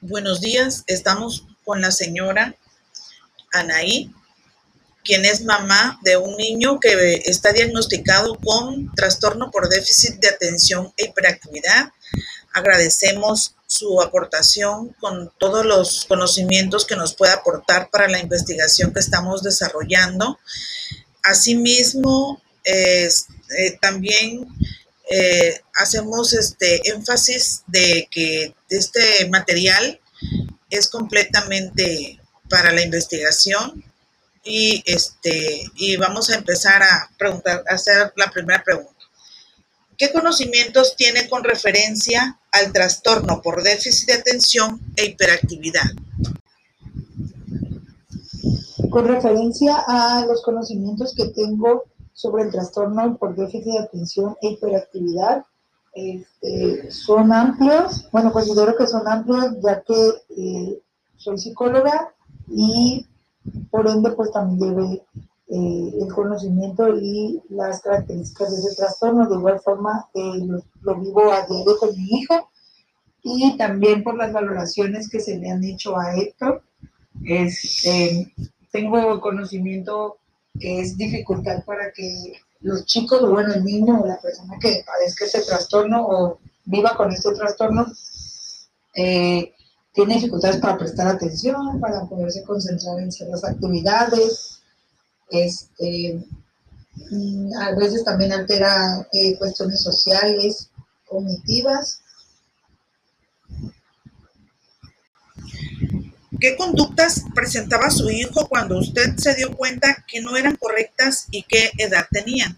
Buenos días, estamos con la señora Anaí, quien es mamá de un niño que está diagnosticado con trastorno por déficit de atención e hiperactividad. Agradecemos su aportación con todos los conocimientos que nos pueda aportar para la investigación que estamos desarrollando. Asimismo, eh, también eh, hacemos este énfasis de que este material es completamente para la investigación y este y vamos a empezar a preguntar a hacer la primera pregunta. ¿Qué conocimientos tiene con referencia al trastorno por déficit de atención e hiperactividad? Con referencia a los conocimientos que tengo sobre el trastorno por déficit de atención e hiperactividad. Este, son amplios, bueno, considero que son amplios ya que eh, soy psicóloga y por ende pues también lleve eh, el conocimiento y las características de ese trastorno. De igual forma eh, lo, vivo a diario con mi hijo y también por las valoraciones que se le han hecho a Héctor. Este, tengo conocimiento que es dificultad para que los chicos, o bueno, el niño o la persona que padezca este trastorno o viva con este trastorno, eh, tiene dificultades para prestar atención, para poderse concentrar en ciertas actividades. Este, mm, a veces también altera eh, cuestiones sociales, cognitivas ¿Qué conductas presentaba su hijo cuando usted se dio cuenta que no eran correctas y qué edad tenían?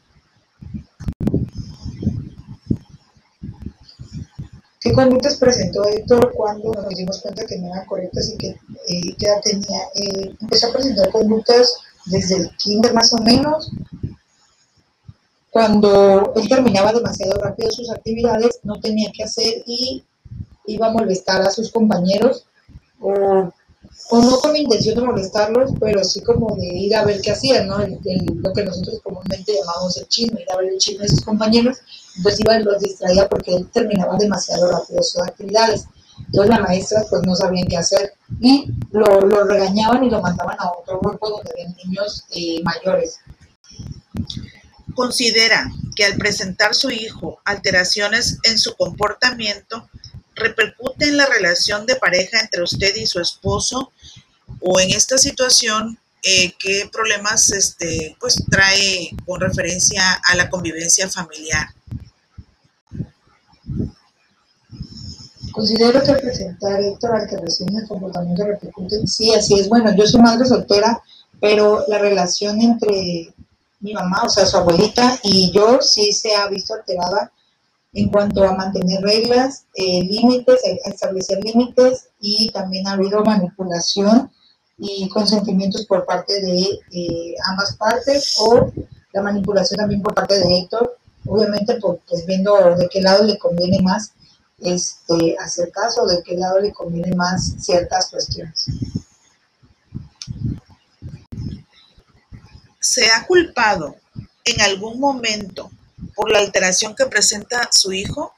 ¿Qué conductas presentó Héctor cuando nos dimos cuenta que no eran correctas y qué, eh, edad tenía? Eh, empezó a presentar conductas desde el kinder más o menos. Cuando él terminaba demasiado rápido sus actividades, no tenía que hacer y iba a molestar a sus compañeros o no con intención de molestarlos, pero sí como de ir a ver qué hacían, ¿no? lo que nosotros comúnmente llamamos el chisme, ir a ver el chisme de sus compañeros, entonces iba y los distraía porque él terminaba demasiado rápido sus actividades. Entonces la maestra pues no sabían qué hacer y lo, lo regañaban y lo mandaban a otro grupo donde había niños eh, mayores. Considera que al presentar su hijo alteraciones en su comportamiento, repercute en la relación de pareja entre usted y su esposo o en esta situación eh, qué problemas este, pues, trae con referencia a la convivencia familiar. Considero que presentar Héctor alteraciones en el comportamiento repercute. Sí, así es. Bueno, yo soy madre soltera, pero la relación entre mi mamá, o sea, su abuelita, y yo sí se ha visto alterada en cuanto a mantener reglas, eh, límites, establecer límites y también ha habido manipulación y consentimientos por parte de eh, ambas partes o la manipulación también por parte de Héctor, obviamente pues viendo de qué lado le conviene más este, hacer caso, de qué lado le conviene más ciertas cuestiones. ¿Se ha culpado en algún momento por la alteración que presenta su hijo?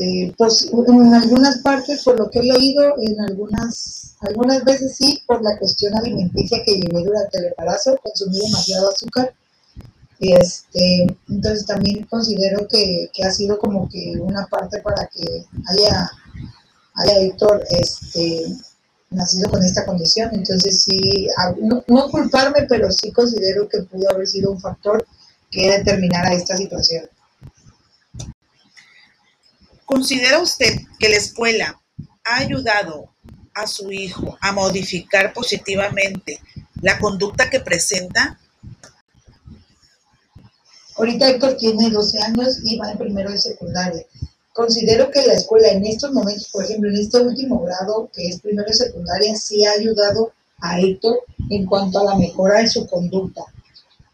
Este, pues en algunas partes, por lo que he leído, en algunas, algunas veces sí, por la cuestión alimenticia que llevé durante el embarazo, consumí demasiado azúcar. Este, entonces también considero que, ha sido como que una parte para que haya, haya Héctor este, nacido con esta condición. Entonces sí, no, no culparme, pero sí considero que pudo haber sido un factor que determinara esta situación. ¿Considera usted que la escuela ha ayudado a su hijo a modificar positivamente la conducta que presenta? Ahorita Héctor tiene 12 años y va en primero de secundaria. Considero que la escuela en estos momentos, por ejemplo, en este último grado, que es primero de secundaria, sí ha ayudado a Héctor en cuanto a la mejora en su conducta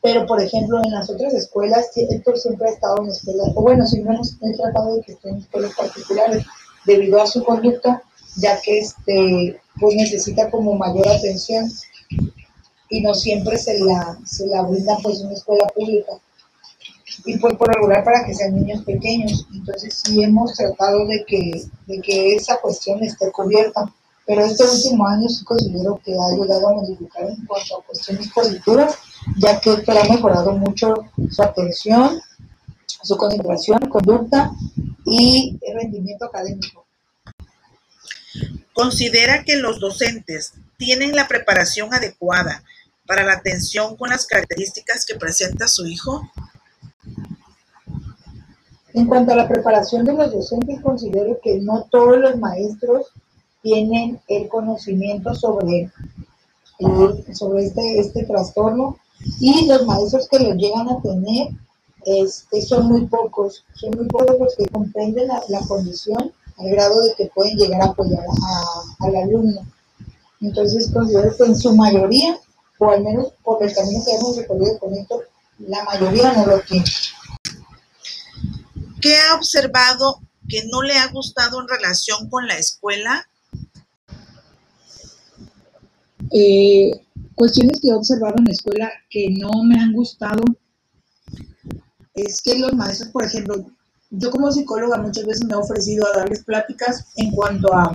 pero por ejemplo en las otras escuelas, Héctor siempre ha estado en escuelas, o bueno, siempre hemos tratado de que esté en escuelas particulares debido a su conducta, ya que este, pues necesita como mayor atención y no siempre se la, se la brinda pues una escuela pública. y pues por regular para que sean niños pequeños. Entonces sí hemos tratado de que, de que esa cuestión esté cubierta. Pero este último año sí considero que ha ayudado a modificar en cuanto a cuestiones positivas, ya que ha mejorado mucho su atención, su concentración, conducta y rendimiento académico. Considera que los docentes tienen la preparación adecuada para la atención con las características que presenta su hijo. En cuanto a la preparación de los docentes, considero que no todos los maestros tienen el conocimiento sobre, sobre este, este trastorno y los maestros que lo llegan a tener este, son muy pocos, son muy pocos los que comprenden la, condición al grado de que pueden llegar a apoyar al alumno. Entonces considero que en su mayoría, o al menos por el camino que hemos recorrido con esto, la mayoría no lo tiene. ¿Qué ha observado que no le ha gustado en relación con la escuela? Eh, cuestiones que he observado en la escuela que no me han gustado es que los maestros, por ejemplo, yo como psicóloga muchas veces me he ofrecido a darles pláticas en cuanto a,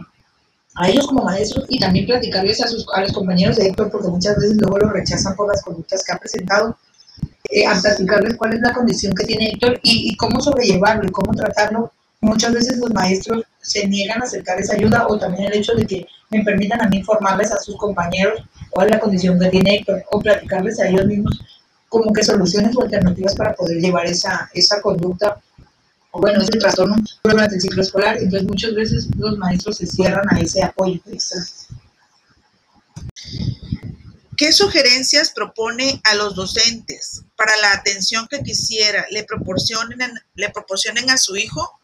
a ellos como maestros y también platicarles a, sus, a los compañeros de Héctor, porque muchas veces luego lo rechazan por las conductas que ha presentado, eh, a platicarles cuál es la condición que tiene Héctor y, y cómo sobrellevarlo y cómo tratarlo. Muchas veces los maestros se niegan a acercar esa ayuda o también el hecho de que me permitan a mí informarles a sus compañeros cuál es la condición que tiene Héctor o platicarles a ellos mismos como que soluciones o alternativas para poder llevar esa, esa conducta o bueno, ese trastorno durante el ciclo escolar. Entonces muchas veces los maestros se cierran a ese apoyo extra. ¿Qué sugerencias propone a los docentes para la atención que quisiera le proporcionen, le proporcionen a su hijo?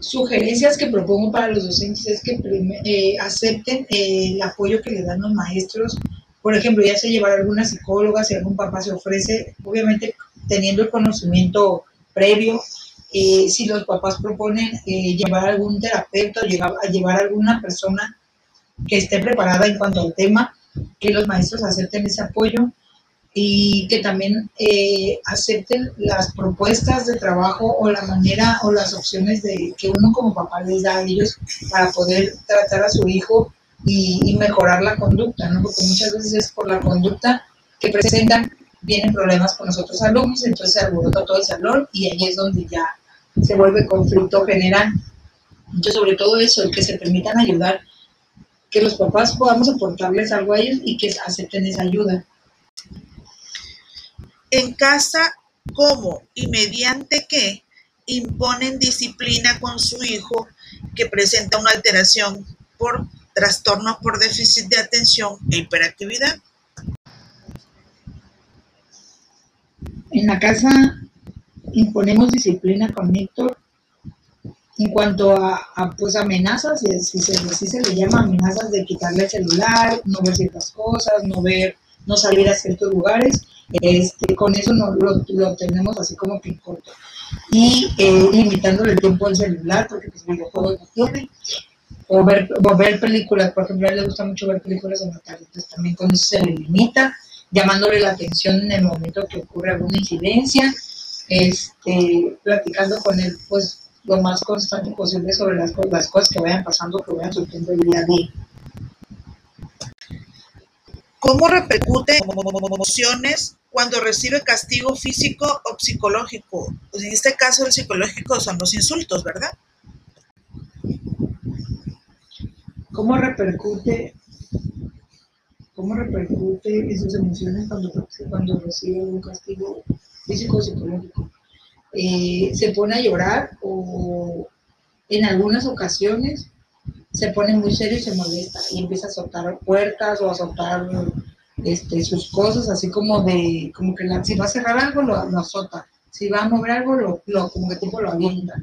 Sugerencias que propongo para los docentes es que eh, acepten el apoyo que le dan los maestros. Por ejemplo, ya se llevar alguna psicóloga, si algún papá se ofrece, obviamente teniendo el conocimiento previo, eh, si los papás proponen eh, llevar algún terapeuta llevar, a llevar alguna persona que esté preparada en cuanto al tema, que los maestros acepten ese apoyo y que también eh, acepten las propuestas de trabajo o la manera o las opciones de que uno como papá les da a ellos para poder tratar a su hijo y, mejorar la conducta, ¿no? Porque muchas veces es por la conducta que presentan, vienen problemas con los otros alumnos, entonces se alborota todo el salón y ahí es donde ya se vuelve conflicto general. Entonces, sobre todo eso, el que se permitan ayudar, que los papás podamos aportarles algo a ellos y que acepten esa ayuda. En casa, ¿cómo y mediante qué imponen disciplina con su hijo que presenta una alteración por trastornos por déficit de atención e hiperactividad. En la casa imponemos disciplina con Héctor en cuanto a, pues amenazas, si, se, se le llama amenazas de quitarle el celular, no ver ciertas cosas, no ver, no salir a ciertos lugares, este, con eso no, lo, tenemos así como que corto. Y eh, limitándole el tiempo al celular, porque pues videojuegos no tiene, o ver, ver películas, por ejemplo, a él le gusta mucho ver películas en la tarde, entonces también con eso se le limita, llamándole la atención en el momento que ocurre alguna incidencia, este, platicando con él, pues, lo más constante posible sobre las, las cosas que vayan pasando, que vayan surgiendo el día a día. ¿Cómo repercute en emociones cuando recibe castigo físico o psicológico? Pues en este caso el psicológico son los insultos, ¿verdad? ¿Cómo repercute, cómo repercute en sus emociones cuando, cuando recibe un castigo físico o psicológico? Eh, se pone a llorar o en algunas ocasiones se pone muy serio y se molesta y empieza a soltar puertas o a soltar este, sus cosas, así como de, como que si va a cerrar algo lo, lo azota, si va a mover algo lo, lo como que tipo lo avienta,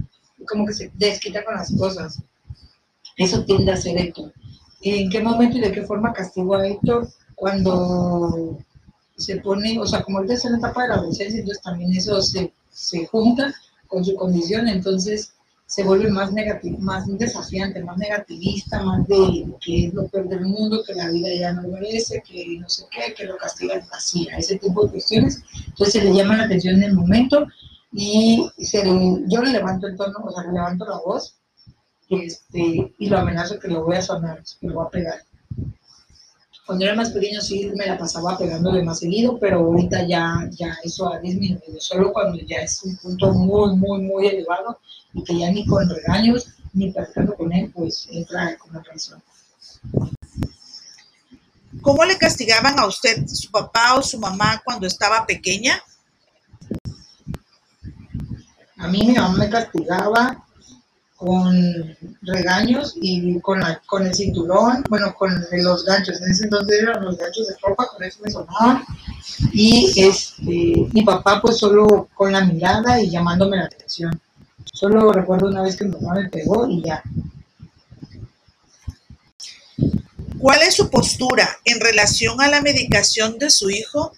como que se desquita con las cosas. Eso tiende a ser Héctor. ¿En qué momento y de qué forma castigo a Héctor? Cuando se pone, o sea, como él está en la etapa de la adolescencia, entonces también eso se, se junta con su condición, entonces se vuelve más negativo, más desafiante, más negativista, más de que es lo peor del mundo, que la vida ya no merece, que no sé qué, que lo castiga así, a ese tipo de cuestiones. Entonces se le llama la atención en el momento y se yo le levanto el tono, o sea, le levanto la voz este, y lo amenazo que lo voy a sonar, que lo voy a pegar. Cuando era más pequeño sí me la pasaba pegándole más seguido, pero ahorita ya, ya eso ha disminuido. Solo cuando ya es un punto muy, muy, muy elevado y que ya ni con regaños ni platicando con él, pues entra con la persona. ¿Cómo le castigaban a usted su papá o su mamá cuando estaba pequeña? A mí mi mamá me castigaba con regaños y con, la, con el cinturón, bueno, con los ganchos. En ese entonces eran los ganchos de ropa, con eso me sonaban. Y este, mi papá, pues solo con la mirada y llamándome la atención. Solo recuerdo una vez que mi mamá me pegó y ya. ¿Cuál es su postura en relación a la medicación de su hijo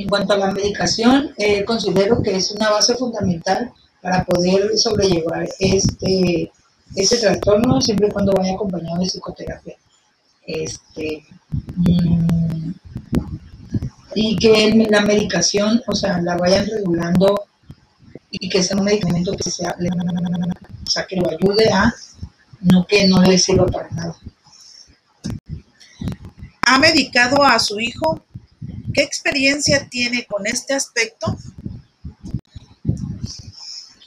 En cuanto a la medicación, eh, considero que es una base fundamental para poder sobrellevar este, este trastorno siempre y cuando vaya acompañado de psicoterapia. Este, mm, y que la medicación, o sea, la vayan regulando y que sea un medicamento que sea, o sea, que lo ayude a, no que no le sirva para nada. ¿Ha medicado a su hijo ¿Qué experiencia tiene con este aspecto?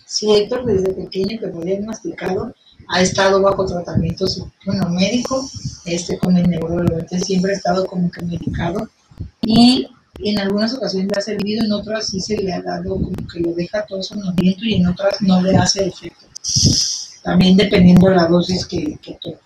Sí, Héctor desde pequeño que fue diagnosticado ha estado bajo tratamiento bueno, médico, este, con el neurólogo, siempre ha estado como que medicado y en algunas ocasiones le ha servido, en otras sí se le ha dado como que lo deja todo su movimiento y en otras no le hace efecto. También dependiendo de la dosis que, que tome.